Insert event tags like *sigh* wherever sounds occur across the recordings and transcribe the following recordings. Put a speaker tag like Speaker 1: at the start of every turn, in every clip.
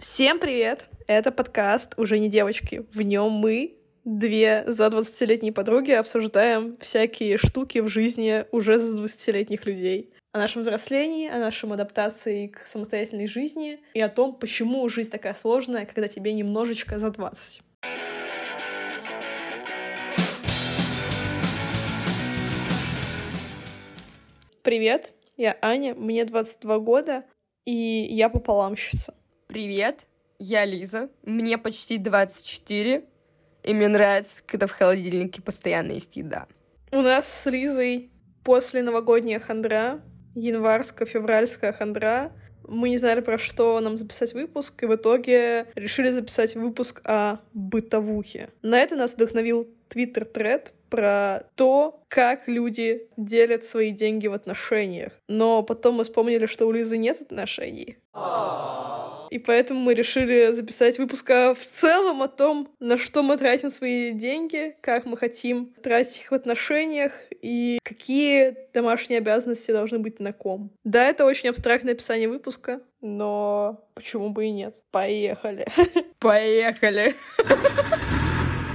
Speaker 1: Всем привет! Это подкаст «Уже не девочки». В нем мы, две за 20-летние подруги, обсуждаем всякие штуки в жизни уже за 20-летних людей. О нашем взрослении, о нашем адаптации к самостоятельной жизни и о том, почему жизнь такая сложная, когда тебе немножечко за 20. Привет, я Аня, мне 22 года, и я пополамщица.
Speaker 2: Привет, я Лиза, мне почти 24, и мне нравится, когда в холодильнике постоянно есть еда.
Speaker 1: У нас с Лизой после новогодняя хандра, январско-февральская хандра. Мы не знали, про что нам записать выпуск, и в итоге решили записать выпуск о бытовухе. На это нас вдохновил твиттер-тред про то, как люди делят свои деньги в отношениях. Но потом мы вспомнили, что у Лизы нет отношений. И поэтому мы решили записать выпуск в целом о том, на что мы тратим свои деньги, как мы хотим тратить их в отношениях и какие домашние обязанности должны быть на ком. Да, это очень абстрактное описание выпуска, но почему бы и нет? Поехали. *laughs*
Speaker 2: Поехали.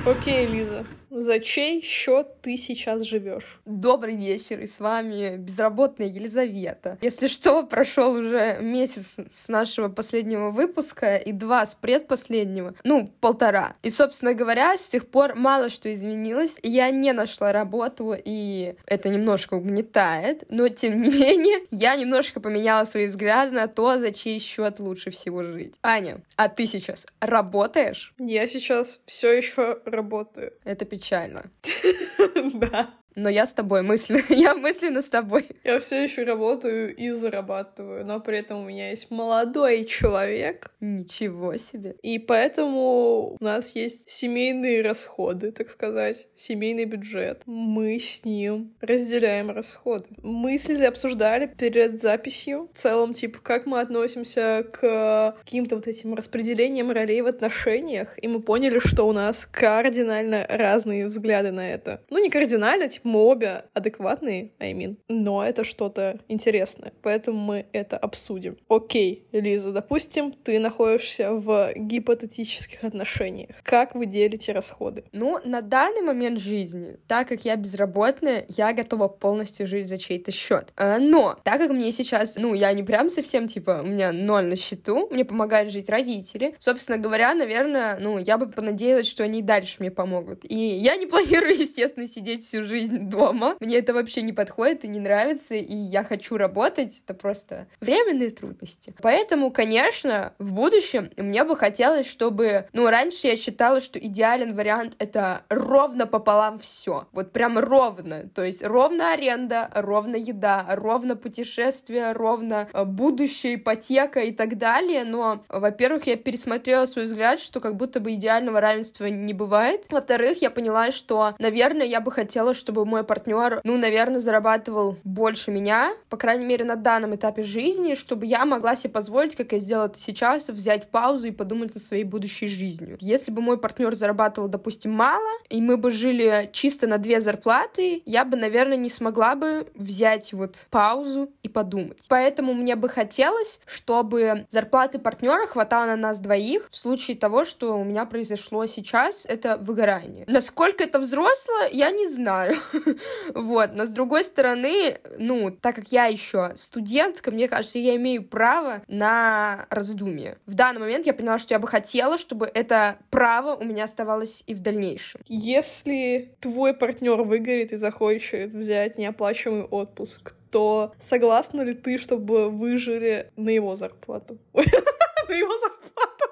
Speaker 1: Окей, Лиза, за чей счет ты сейчас живешь?
Speaker 2: Добрый вечер, и с вами безработная Елизавета. Если что, прошел уже месяц с нашего последнего выпуска и два с предпоследнего, ну, полтора. И, собственно говоря, с тех пор мало что изменилось. Я не нашла работу, и это немножко угнетает, но, тем не менее, *laughs* я немножко поменяла свои взгляды на то, за чей счет лучше всего жить. Аня, а ты сейчас работаешь?
Speaker 1: Я сейчас все еще работаю.
Speaker 2: Это печально печально. *laughs*
Speaker 1: Да.
Speaker 2: Но я с тобой мысленно, *laughs* я мысленно с тобой.
Speaker 1: Я все еще работаю и зарабатываю, но при этом у меня есть молодой человек.
Speaker 2: Ничего себе.
Speaker 1: И поэтому у нас есть семейные расходы, так сказать, семейный бюджет. Мы с ним разделяем расходы. Мы с Лизой обсуждали перед записью в целом, типа, как мы относимся к каким-то вот этим распределениям ролей в отношениях, и мы поняли, что у нас кардинально разные взгляды на это. Ну, не кардинально, типа, мы обе адекватные, I mean, но это что-то интересное, поэтому мы это обсудим. Окей, Лиза, допустим, ты находишься в гипотетических отношениях. Как вы делите расходы?
Speaker 2: Ну, на данный момент жизни, так как я безработная, я готова полностью жить за чей-то счет. А, но, так как мне сейчас, ну, я не прям совсем, типа, у меня ноль на счету, мне помогают жить родители. Собственно говоря, наверное, ну, я бы понадеялась, что они и дальше мне помогут. И я не планирую, *laughs* естественно, сидеть всю жизнь *laughs* дома. Мне это вообще не подходит и не нравится, и я хочу работать. Это просто временные трудности. Поэтому, конечно, в будущем мне бы хотелось, чтобы... Ну, раньше я считала, что идеален вариант — это ровно пополам все. Вот прям ровно. То есть ровно аренда, ровно еда, ровно путешествие, ровно э, будущее, ипотека и так далее. Но, во-первых, я пересмотрела свой взгляд, что как будто бы идеального равенства не бывает. Во-вторых, я поняла, что, наверное, я бы хотела, чтобы мой партнер, ну, наверное, зарабатывал больше меня, по крайней мере, на данном этапе жизни, чтобы я могла себе позволить, как я сделала это сейчас, взять паузу и подумать над своей будущей жизнью. Если бы мой партнер зарабатывал, допустим, мало, и мы бы жили чисто на две зарплаты, я бы, наверное, не смогла бы взять вот паузу и подумать. Поэтому мне бы хотелось, чтобы зарплаты партнера хватало на нас двоих в случае того, что у меня произошло сейчас, это выгорание. Насколько это взросло, я не знаю. *laughs* Вот, но с другой стороны, ну, так как я еще студентка, мне кажется, я имею право на раздумие. В данный момент я поняла, что я бы хотела, чтобы это право у меня оставалось и в дальнейшем.
Speaker 1: Если твой партнер выгорит и захочет взять неоплачиваемый отпуск, то согласна ли ты, чтобы вы жили на его зарплату? *laughs* На его зарплату?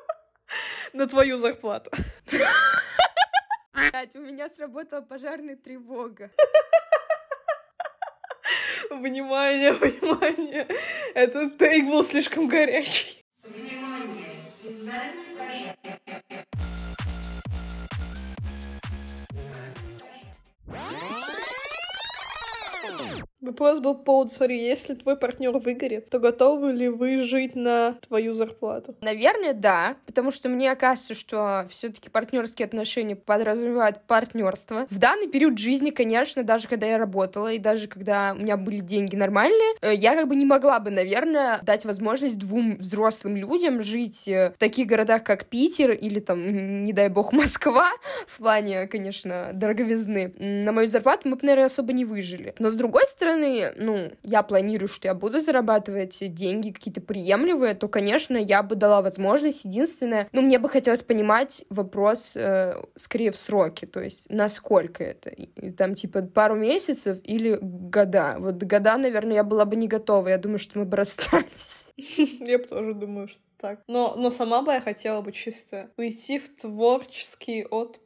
Speaker 1: *laughs* На твою зарплату.
Speaker 2: Блять, у меня сработала пожарная тревога.
Speaker 1: Внимание, внимание. Этот тейк был слишком горячий. Внимание, вопрос был по поводу, смотри, если твой партнер выгорит, то готовы ли вы жить на твою зарплату?
Speaker 2: Наверное, да, потому что мне кажется, что все-таки партнерские отношения подразумевают партнерство. В данный период жизни, конечно, даже когда я работала и даже когда у меня были деньги нормальные, э, я как бы не могла бы, наверное, дать возможность двум взрослым людям жить э, в таких городах, как Питер или там, не дай бог, Москва, в плане, конечно, дороговизны. На мою зарплату мы бы, наверное, особо не выжили. Но с другой стороны, ну, я планирую, что я буду зарабатывать деньги какие-то приемлемые, то, конечно, я бы дала возможность. Единственное, ну, мне бы хотелось понимать вопрос э, скорее в сроке, то есть насколько это. И, там, типа, пару месяцев или года. Вот года, наверное, я была бы не готова. Я думаю, что мы бы расстались. *laughs*
Speaker 1: Я тоже думаю, что так. Но, но сама бы я хотела бы чисто уйти в творческий отпуск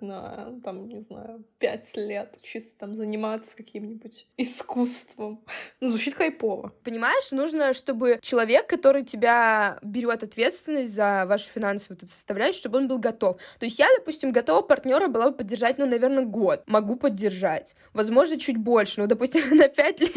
Speaker 1: на, там, не знаю, пять лет, чисто там заниматься каким-нибудь искусством. Ну, звучит кайпово.
Speaker 2: Понимаешь, нужно, чтобы человек, который тебя берет ответственность за вашу финансовую тут составляющую, чтобы он был готов. То есть я, допустим, готова партнера была бы поддержать, ну, наверное, год. Могу поддержать. Возможно, чуть больше, ну, допустим, *laughs* на пять лет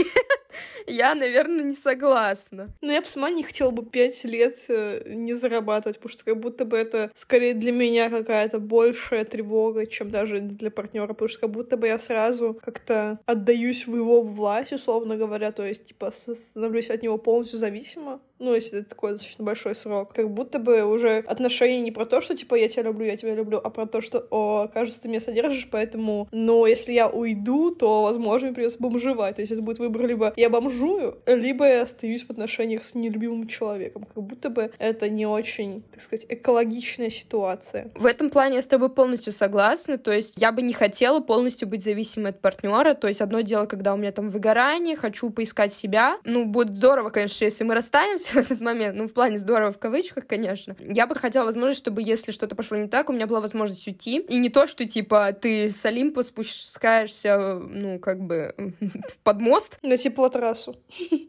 Speaker 2: я, наверное, не согласна.
Speaker 1: Ну, я бы сама не хотела бы пять лет э, не зарабатывать, потому что как будто бы это скорее для меня какая-то большая тревога, чем даже для партнера, потому что как будто бы я сразу как-то отдаюсь в его власть, условно говоря, то есть, типа, становлюсь от него полностью зависима ну, если это такой достаточно большой срок, как будто бы уже отношения не про то, что, типа, я тебя люблю, я тебя люблю, а про то, что, о, кажется, ты меня содержишь, поэтому, но если я уйду, то, возможно, мне придется бомжевать. То есть это будет выбор либо я бомжую, либо я остаюсь в отношениях с нелюбимым человеком. Как будто бы это не очень, так сказать, экологичная ситуация.
Speaker 2: В этом плане я с тобой полностью согласна. То есть я бы не хотела полностью быть зависимой от партнера. То есть одно дело, когда у меня там выгорание, хочу поискать себя. Ну, будет здорово, конечно, если мы расстанемся, в этот момент. Ну, в плане здорово в кавычках, конечно. Я бы хотела возможность, чтобы если что-то пошло не так, у меня была возможность уйти. И не то, что, типа, ты с Олимпа спускаешься, ну, как бы, под мост.
Speaker 1: На теплотрассу.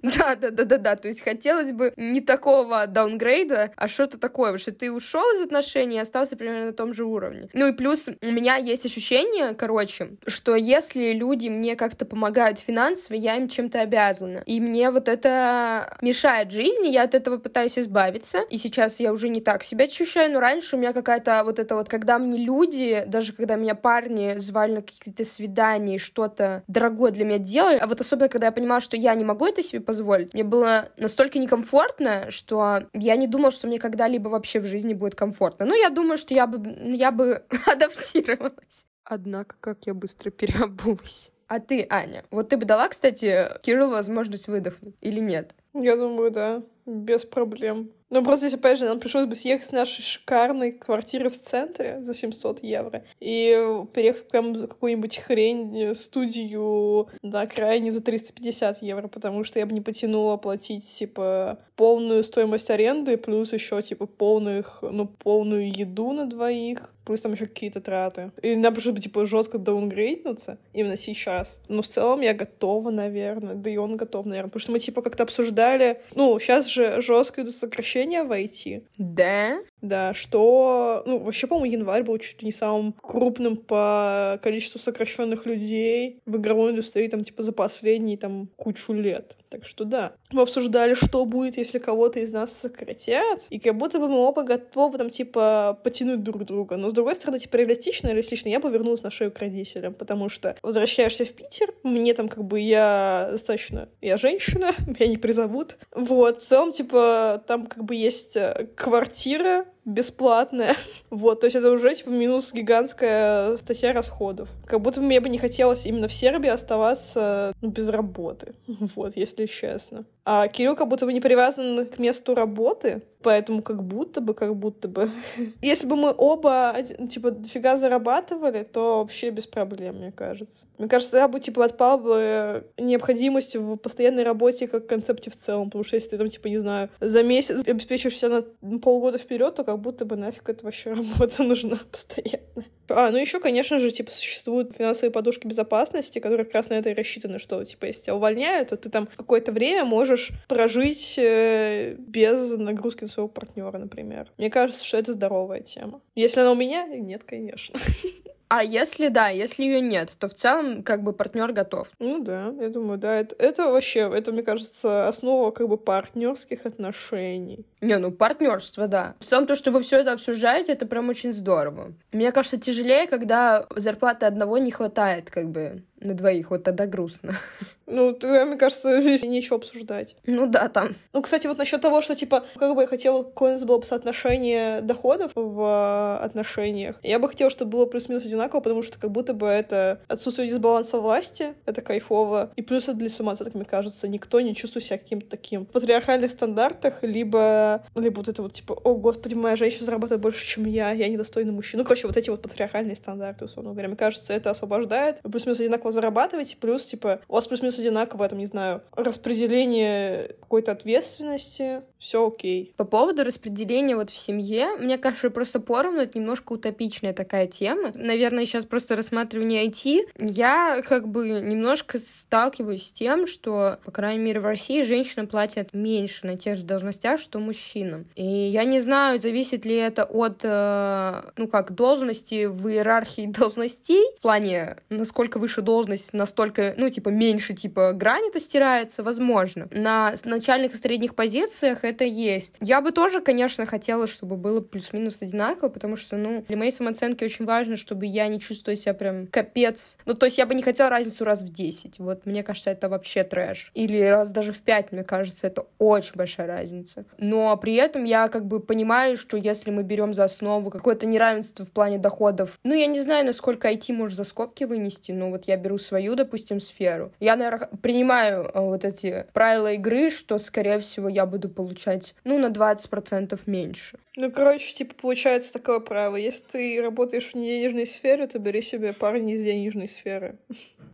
Speaker 2: Да, да, да, да, да. То есть хотелось бы не такого даунгрейда, а что-то такое, что ты ушел из отношений и остался примерно на том же уровне. Ну и плюс у меня есть ощущение, короче, что если люди мне как-то помогают финансово, я им чем-то обязана. И мне вот это мешает жизни, я от этого пытаюсь избавиться, и сейчас я уже не так себя ощущаю, но раньше у меня какая-то вот это вот, когда мне люди, даже когда меня парни звали на какие-то свидания, что-то дорогое для меня делали, а вот особенно, когда я понимала, что я не могу это себе позволить, мне было настолько некомфортно, что я не думала, что мне когда-либо вообще в жизни будет комфортно. Ну, я думаю, что я бы, я бы *laughs* адаптировалась. Однако, как я быстро переобулась. А ты, Аня, вот ты бы дала, кстати, Кириллу возможность выдохнуть или нет?
Speaker 1: Я думаю, да, без проблем. Ну, просто здесь, опять же, нам пришлось бы съехать с нашей шикарной квартиры в центре за 700 евро и переехать в какую-нибудь хрень, э, студию на крайне за 350 евро, потому что я бы не потянула платить, типа, полную стоимость аренды, плюс еще, типа, полных, ну, полную еду на двоих, плюс там еще какие-то траты. И нам пришлось бы, типа, жестко даунгрейднуться именно сейчас. Но в целом я готова, наверное, да и он готов, наверное, потому что мы, типа, как-то обсуждали, ну, сейчас же жестко идут сокращения в IT.
Speaker 2: Да?
Speaker 1: Да, что, ну, вообще, по-моему, январь был чуть ли не самым крупным по количеству сокращенных людей в игровой индустрии, там, типа, за последние, там, кучу лет. Так что да. Мы обсуждали, что будет, если кого-то из нас сократят, и как будто бы мы оба готовы, там, типа, потянуть друг друга. Но, с другой стороны, типа, реалистично, реалистично, я повернулась на шею к родителям, потому что возвращаешься в Питер, мне там, как бы, я достаточно, я женщина, *laughs* меня не призовут. Вот, в целом, типа, там, как бы, есть э, квартира, бесплатная. *laughs* Вот, то есть это уже, типа, минус гигантская статья расходов. Как будто мне бы не хотелось именно в Сербии оставаться ну, без работы. *laughs* Вот, если честно. А Кирилл как будто бы не привязан к месту работы, поэтому как будто бы, как будто бы. *laughs* Если бы мы оба, типа, дофига зарабатывали, то вообще без проблем, мне кажется. Мне кажется, я бы, типа, отпал бы необходимость в постоянной работе как концепте в целом, потому что если ты там, типа, не знаю, за месяц обеспечиваешь себя на полгода вперед, то как будто бы нафиг это вообще работа *laughs* нужна постоянно. А, ну еще, конечно же, типа, существуют финансовые подушки безопасности, которые как раз на это и рассчитаны, что, типа, если тебя увольняют, то ты там какое-то время можешь прожить э, без нагрузки на своего партнера, например. Мне кажется, что это здоровая тема. Если она у меня, нет, конечно. *laughs*
Speaker 2: А если да, если ее нет, то в целом как бы партнер готов.
Speaker 1: Ну да, я думаю, да. Это, это вообще, это, мне кажется, основа как бы партнерских отношений.
Speaker 2: Не, ну партнерство, да. В целом то, что вы все это обсуждаете, это прям очень здорово. Мне кажется, тяжелее, когда зарплаты одного не хватает, как бы на двоих, вот тогда грустно. *laughs*
Speaker 1: Ну, тогда, мне кажется, здесь нечего обсуждать.
Speaker 2: Ну да, там.
Speaker 1: Ну, кстати, вот насчет того, что, типа, как бы я хотела, какое у нас было бы соотношение доходов в отношениях, я бы хотела, чтобы было плюс-минус одинаково, потому что как будто бы это отсутствие дисбаланса власти, это кайфово, и плюс это для самооценки, мне кажется, никто не чувствует себя каким-то таким в патриархальных стандартах, либо, либо вот это вот, типа, о, господи, моя женщина зарабатывает больше, чем я, я недостойный мужчина. Ну, короче, вот эти вот патриархальные стандарты, условно говоря. Мне кажется, это освобождает. Плюс-минус одинаково зарабатываете, плюс, типа, у вас плюс-минус одинаково, там, не знаю, распределение какой-то ответственности, все окей.
Speaker 2: По поводу распределения вот в семье, мне кажется, просто поровну это немножко утопичная такая тема. Наверное, сейчас просто рассматривание IT. Я как бы немножко сталкиваюсь с тем, что, по крайней мере, в России женщины платят меньше на тех же должностях, что мужчинам. И я не знаю, зависит ли это от, э, ну как, должности в иерархии *laughs* должностей, в плане, насколько выше должность, настолько, ну, типа, меньше, типа, грань это стирается, возможно. На начальных и средних позициях это есть. Я бы тоже, конечно, хотела, чтобы было плюс-минус одинаково, потому что, ну, для моей самооценки очень важно, чтобы я не чувствовала себя прям капец. Ну, то есть я бы не хотела разницу раз в 10. Вот, мне кажется, это вообще трэш. Или раз даже в 5, мне кажется, это очень большая разница. Но при этом я как бы понимаю, что если мы берем за основу какое-то неравенство в плане доходов, ну, я не знаю, насколько IT может за скобки вынести, но вот я беру свою, допустим, сферу. Я, наверное, принимаю э, вот эти правила игры, что, скорее всего, я буду получать, ну, на 20% меньше.
Speaker 1: Ну, короче, типа, получается такое правило. Если ты работаешь в неденежной сфере, то бери себе парня из денежной сферы.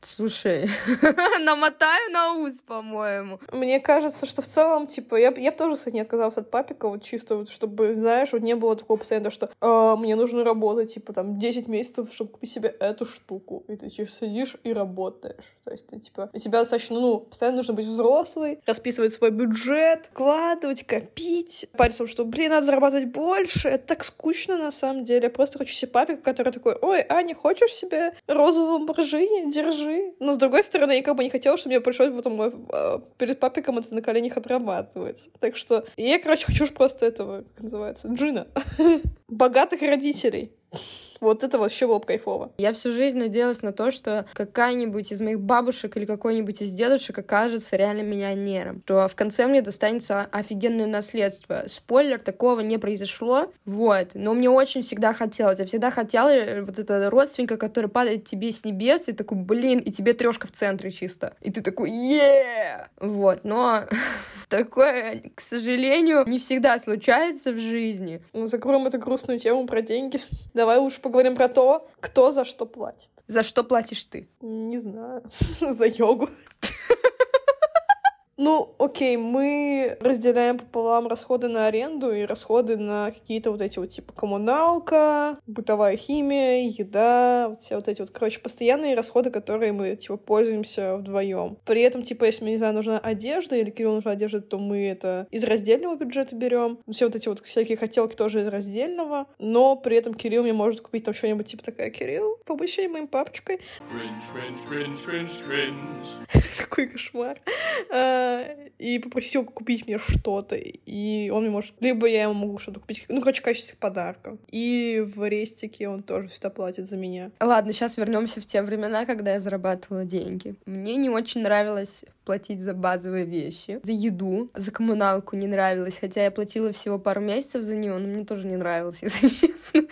Speaker 2: Слушай, *laughs* намотаю на ус, по-моему.
Speaker 1: Мне кажется, что в целом, типа, я, я бы тоже, кстати, не отказалась от папика, вот чисто вот, чтобы, знаешь, вот не было такого постоянно, что э, мне нужно работать, типа, там, 10 месяцев, чтобы купить себе эту штуку. И ты типа, сидишь и работаешь. То есть ты, типа, у тебя достаточно, ну, постоянно нужно быть взрослый, расписывать свой бюджет, вкладывать, копить, пальцем, что, блин, надо зарабатывать больше. Это так скучно, на самом деле. Я просто хочу себе папика, который такой, ой, Аня, хочешь себе розовую ламборджини? Держи. Но, с другой стороны, я как бы не хотела, чтобы мне пришлось потом э, перед папиком это на коленях отрабатывать. Так что я, короче, хочу просто этого, как называется, джина. *laughs* Богатых родителей. Вот это вообще было бы кайфово.
Speaker 2: Я всю жизнь надеялась на то, что какая-нибудь из моих бабушек или какой-нибудь из дедушек окажется реально миллионером. Что в конце мне достанется офигенное наследство. Спойлер, такого не произошло. Вот. Но мне очень всегда хотелось. Я всегда хотела э, вот это родственника, который падает тебе с небес, и такой, блин, и тебе трешка в центре чисто. И ты такой, е Вот. Но *laughs* такое, к сожалению, не всегда случается в жизни.
Speaker 1: Ну, закроем эту грустную тему про деньги. Давай уж поговорим про то, кто за что платит.
Speaker 2: За что платишь ты?
Speaker 1: Не знаю. *laughs* За йогу. Ну, окей, мы разделяем пополам расходы на аренду и расходы на какие-то вот эти вот типа коммуналка, бытовая химия, еда, вот все вот эти вот, короче, постоянные расходы, которые мы типа пользуемся вдвоем. При этом, типа, если мне, не знаю, нужна одежда или Кириллу нужна одежда, то мы это из раздельного бюджета берем. Все вот эти вот всякие хотелки тоже из раздельного, но при этом Кирилл мне может купить там что-нибудь типа такая, Кирилл, побудь моим папочкой. Какой *laughs* кошмар. И попросил купить мне что-то, и он мне может... Либо я ему могу что-то купить, ну, короче, качественных подарков. И в рестике он тоже всегда платит за меня.
Speaker 2: Ладно, сейчас вернемся в те времена, когда я зарабатывала деньги. Мне не очень нравилось платить за базовые вещи, за еду, за коммуналку не нравилось, хотя я платила всего пару месяцев за нее, но мне тоже не нравилось, *laughs* если честно.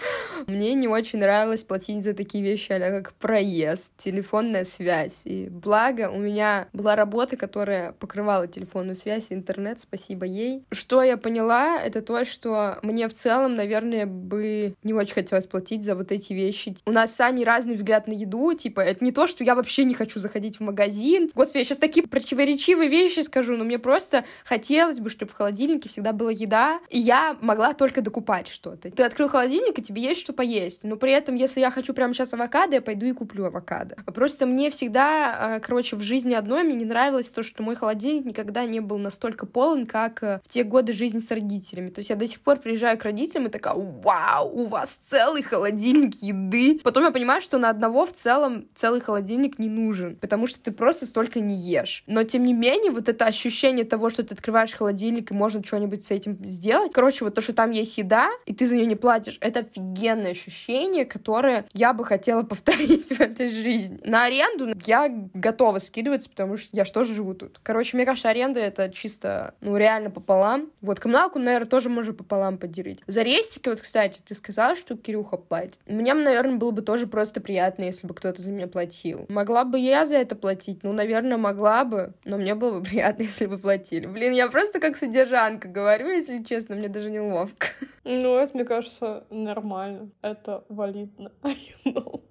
Speaker 2: Мне не очень нравилось платить за такие вещи, а как проезд, телефонная связь. И благо у меня была работа, которая покрывала телефонную связь, интернет, спасибо ей. Что я поняла, это то, что мне в целом, наверное, бы не очень хотелось платить за вот эти вещи. У нас с Аней разный взгляд на еду, типа, это не то, что я вообще не хочу заходить в магазин. Господи, я сейчас такие противоречивые вещи скажу, но мне просто хотелось бы, чтобы в холодильнике всегда была еда, и я могла только докупать что-то. Ты открыл холодильник, и тебе есть что поесть. Но при этом, если я хочу прямо сейчас авокадо, я пойду и куплю авокадо. Просто мне всегда, э, короче, в жизни одной мне не нравилось то, что мой холодильник никогда не был настолько полон, как э, в те годы жизни с родителями. То есть я до сих пор приезжаю к родителям и такая, вау, у вас целый холодильник еды. Потом я понимаю, что на одного в целом целый холодильник не нужен, потому что ты просто столько не ешь. Но тем не менее, вот это ощущение того, что ты открываешь холодильник и можно что-нибудь с этим сделать. Короче, вот то, что там есть еда, и ты за нее не платишь, это офигенное ощущение, которое я бы хотела *laughs* повторить в этой жизни. На аренду я готова скидываться, потому что я же тоже живу тут. Короче, мне кажется, аренда это чисто, ну, реально пополам. Вот коммуналку, наверное, тоже можно пополам поделить. За рестики, вот, кстати, ты сказала, что Кирюха платит. Мне, наверное, было бы тоже просто приятно, если бы кто-то за меня платил. Могла бы я за это платить? Ну, наверное, могла бы, но мне было бы *laughs* приятно, если бы платили. Блин, я просто как содержанка говорю, если честно, мне даже неловко. *laughs*
Speaker 1: Ну, это, мне кажется, нормально. Это валидно. *laughs* you know.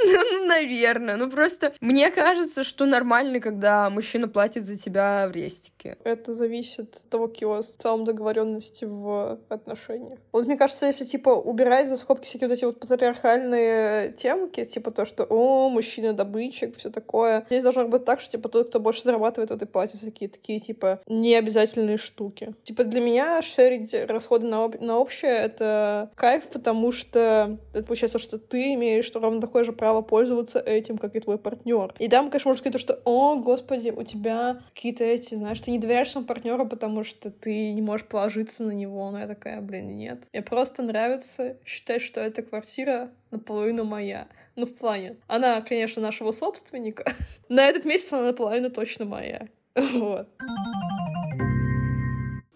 Speaker 1: *laughs*
Speaker 2: Ну, наверное. Ну, просто мне кажется, что нормально, когда мужчина платит за тебя в рестике.
Speaker 1: Это зависит от того, какие у вас в целом договоренности в отношениях. Вот мне кажется, если, типа, убирать за скобки всякие вот эти вот патриархальные темки, типа то, что, о, мужчина добытчик, все такое. Здесь должно быть так, что, типа, тот, кто больше зарабатывает, тот и платит такие, такие, типа, необязательные штуки. Типа, для меня шерить расходы на, об... на общее — это кайф, потому что это получается, что ты имеешь ровно такое же право право пользоваться этим, как и твой партнер. И там, конечно, можно сказать то, что, о, господи, у тебя какие-то эти, знаешь, ты не доверяешь своему партнеру, потому что ты не можешь положиться на него. Но я такая, блин, нет. Мне просто нравится считать, что эта квартира наполовину моя. Ну, в плане. Она, конечно, нашего собственника. *laughs* На этот месяц она наполовину точно моя. *laughs* Вот.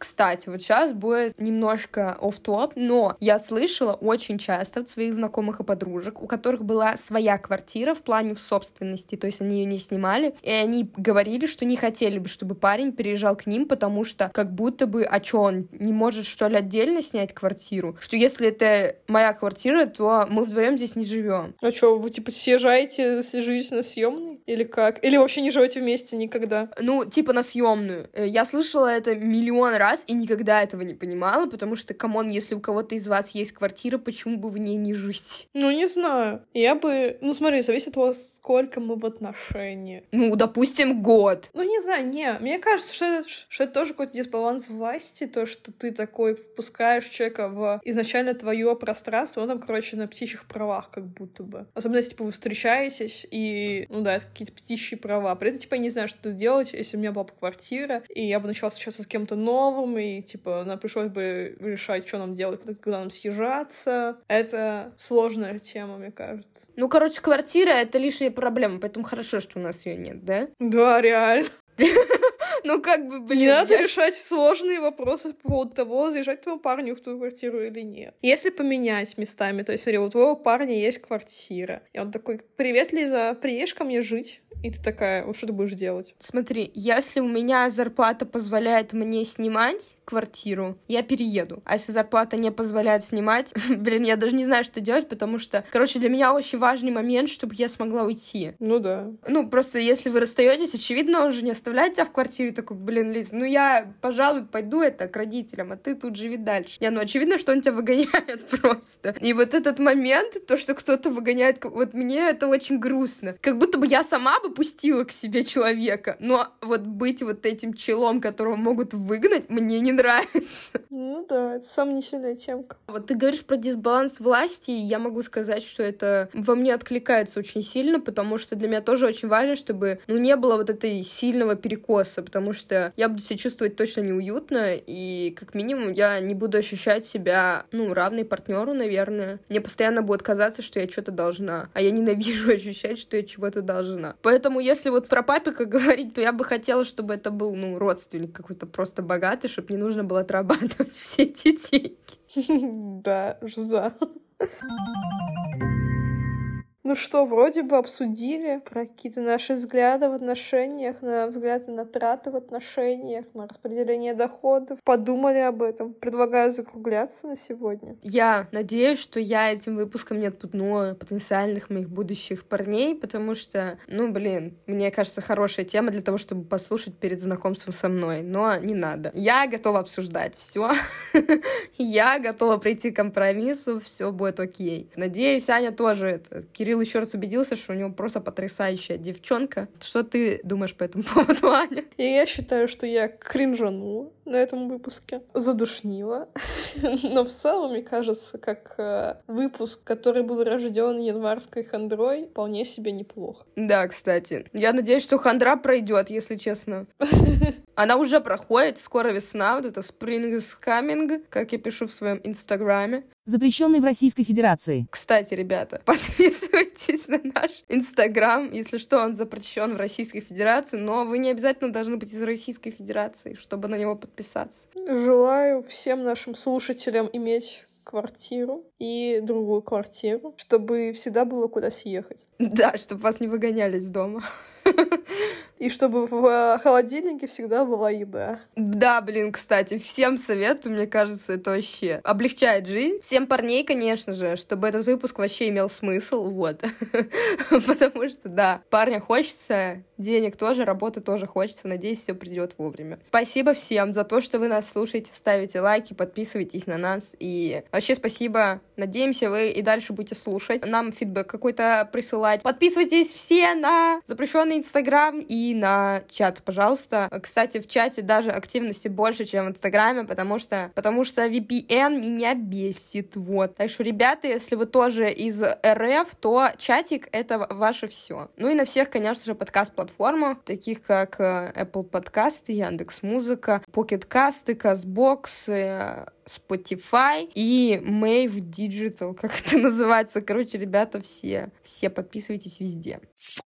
Speaker 2: Кстати, вот сейчас будет немножко оф топ но я слышала очень часто от своих знакомых и подружек, у которых была своя квартира в плане в собственности, то есть они ее не снимали, и они говорили, что не хотели бы, чтобы парень переезжал к ним, потому что как будто бы, а чё, он не может, что ли, отдельно снять квартиру? Что если это моя квартира, то мы вдвоем здесь не живем.
Speaker 1: А что, вы типа съезжаете, живете на съемной? Или как? Или вообще не живете вместе никогда?
Speaker 2: Ну, типа на съемную. Э, я слышала это миллион раз, раз и никогда этого не понимала, потому что, come on, если у кого-то из вас есть квартира, почему бы в ней не жить?
Speaker 1: Ну, не знаю. Я бы... Ну, смотри, зависит от того, сколько мы в отношении.
Speaker 2: Ну, допустим, год.
Speaker 1: Ну, не знаю, не. Мне кажется, что это, что это тоже какой-то дисбаланс власти, то, что ты такой впускаешь человека в изначально твое пространство, он там, короче, на птичьих правах как будто бы. Особенно, если, типа, вы встречаетесь, и, ну да, какие-то птичьи права. При этом, типа, я не знаю, что делать, если у меня была бы квартира, и я бы начала встречаться с кем-то новым, новым, и, типа, нам пришлось бы решать, что нам делать, куда нам съезжаться. Это сложная тема, мне кажется.
Speaker 2: Ну, короче, квартира — это лишняя проблема, поэтому хорошо, что у нас ее нет, да?
Speaker 1: Да, реально. *laughs*
Speaker 2: Ну, как бы, блин.
Speaker 1: Не надо решать сложные вопросы по поводу того, заезжать твоему парню в твою квартиру или нет. Если поменять местами, то есть, смотри, у твоего парня есть квартира, и он такой, привет, Лиза, приедешь ко мне жить? И ты такая, вот что ты будешь делать?
Speaker 2: Смотри, если у меня зарплата позволяет мне снимать квартиру, я перееду. А если зарплата не позволяет снимать, *laughs* блин, я даже не знаю, что делать, потому что, короче, для меня очень важный момент, чтобы я смогла уйти.
Speaker 1: Ну да.
Speaker 2: Ну, просто если вы расстаетесь, очевидно, он же не оставляет тебя в квартире, такой, блин, Лиз, ну я, пожалуй, пойду это к родителям, а ты тут живи дальше. Не, ну очевидно, что он тебя выгоняет *laughs* просто. И вот этот момент, то, что кто-то выгоняет, вот мне это очень грустно. Как будто бы я сама бы пустила к себе человека. Но вот быть вот этим челом, которого могут выгнать, мне не нравится. *laughs*
Speaker 1: Ну да, это сомнительная темка.
Speaker 2: Вот ты говоришь про дисбаланс власти, и я могу сказать, что это во мне откликается очень сильно, потому что для меня тоже очень важно, чтобы ну, не было вот этой сильного перекоса, потому что я буду себя чувствовать точно неуютно, и как минимум я не буду ощущать себя, ну, равной партнеру, наверное. Мне постоянно будет казаться, что я что-то должна, а я ненавижу *laughs* ощущать, что я чего-то должна. Поэтому если вот про папика *laughs* говорить, то я бы хотела, чтобы это был, ну, родственник какой-то просто богатый, чтобы не нужно было отрабатывать *laughs* все эти деньги. *laughs*
Speaker 1: Да, жда. Ну что, вроде бы обсудили про какие-то наши взгляды в отношениях, на взгляды на траты в отношениях, на распределение доходов. Подумали об этом. Предлагаю закругляться на сегодня.
Speaker 2: Я надеюсь, что я этим выпуском не отпутнула потенциальных моих будущих парней, потому что, ну, блин, мне кажется, хорошая тема для того, чтобы послушать перед знакомством со мной, но не надо. Я готова обсуждать все. *laughs* Я готова прийти к компромиссу, все будет окей. Надеюсь, Аня тоже это. Кирилл еще раз убедился, что у него просто потрясающая девчонка. Что ты думаешь по этому *laughs* поводу, Аня?
Speaker 1: И я считаю, что я кринжанула на этом выпуске, задушнила. *laughs* Но в целом, мне кажется, как э, выпуск, который был рожден январской хандрой, вполне себе неплохо.
Speaker 2: Да, кстати. Я надеюсь, что хандра пройдет, если честно. *laughs* Она уже проходит, скоро весна, вот это Spring is coming, как я пишу в своем инстаграме.
Speaker 3: Запрещенный в Российской Федерации.
Speaker 2: Кстати, ребята, *laughs* подписывайтесь на наш инстаграм. Если что, он запрещен в Российской Федерации, но вы не обязательно должны быть из Российской Федерации, чтобы на него подписаться.
Speaker 1: Желаю всем нашим слушателям иметь квартиру и другую квартиру, чтобы всегда было куда съехать.
Speaker 2: Да, чтобы вас не выгоняли из дома. *laughs*
Speaker 1: И чтобы в холодильнике всегда была еда.
Speaker 2: Да, блин, кстати, всем советую, мне кажется, это вообще облегчает жизнь. Всем парней, конечно же, чтобы этот выпуск вообще имел смысл, вот. *laughs* Потому что, да, парня хочется, денег тоже, работы тоже хочется. Надеюсь, все придет вовремя. Спасибо всем за то, что вы нас слушаете, ставите лайки, подписывайтесь на нас. И вообще спасибо. Надеемся, вы и дальше будете слушать. Нам фидбэк какой-то присылать. Подписывайтесь все на запрещенный Инстаграм и на чат, пожалуйста. Кстати, в чате даже активности больше, чем в Инстаграме, потому что, потому что VPN меня бесит, вот. Так что, ребята, если вы тоже из РФ, то чатик — это ваше все. Ну и на всех, конечно же, подкаст-платформах, таких как э, Apple Подкасты, Яндекс Музыка, Pocket Cast, Castbox, э, Spotify и Mave Digital, как это *laughs* называется. Короче, ребята, все, все подписывайтесь везде.